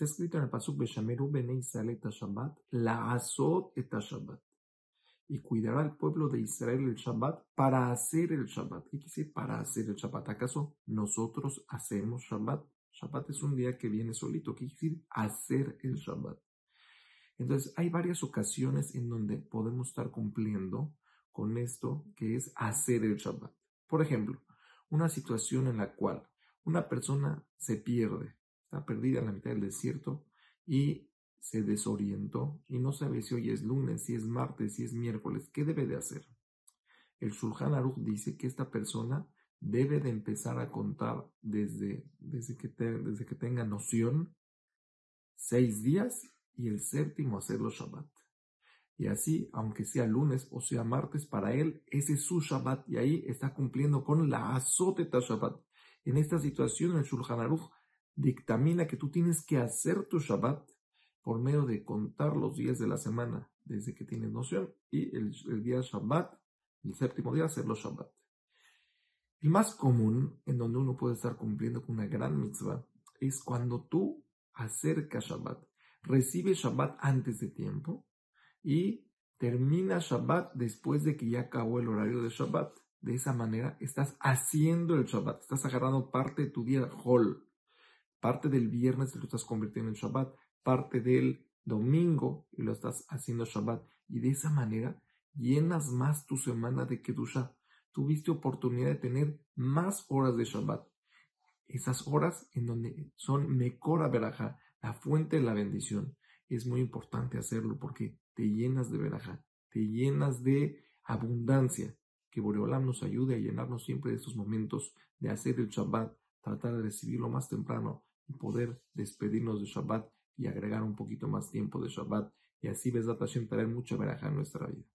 Está escrito en el Pasuk Beshameru Bene Israel et Shabbat, la Azot et Shabbat. Y cuidará al pueblo de Israel el Shabbat para hacer el Shabbat. ¿Qué quiere para hacer el Shabbat? ¿Acaso nosotros hacemos Shabbat? Shabbat es un día que viene solito. ¿Qué quiere decir hacer el Shabbat? Entonces, hay varias ocasiones en donde podemos estar cumpliendo con esto que es hacer el Shabbat. Por ejemplo, una situación en la cual una persona se pierde, está perdida en la mitad del desierto y se desorientó y no sabe si hoy es lunes, si es martes, si es miércoles, ¿qué debe de hacer? El Shulchan Aruch dice que esta persona debe de empezar a contar desde, desde, que, desde que tenga noción seis días y el séptimo hacerlo Shabbat. Y así, aunque sea lunes o sea martes, para él ese es su Shabbat y ahí está cumpliendo con la azoteta Shabbat. En esta situación el Shulchan Aruch dictamina que tú tienes que hacer tu Shabbat por medio de contar los días de la semana desde que tienes noción y el, día Shabbat, el séptimo día, hacerlo Shabbat. El más común en donde uno puede estar cumpliendo con una gran mitzvah es cuando tú acercas Shabbat recibe Shabbat antes de tiempo y termina Shabbat después de que ya acabó el horario de Shabbat. De esa manera estás haciendo el Shabbat, estás agarrando parte de tu día Hol, parte del viernes lo estás convirtiendo en Shabbat, parte del domingo y lo estás haciendo Shabbat. Y de esa manera llenas más tu semana de Kedusha. Tuviste oportunidad de tener más horas de Shabbat. Esas horas en donde son Mekora Beraja, la fuente de la bendición. Es muy importante hacerlo porque te llenas de veraja, te llenas de abundancia. Que Boreolam nos ayude a llenarnos siempre de estos momentos de hacer el Shabbat, tratar de recibirlo más temprano y poder despedirnos de Shabbat y agregar un poquito más tiempo de Shabbat y así ves Hashem traer mucha veraja en nuestra vida.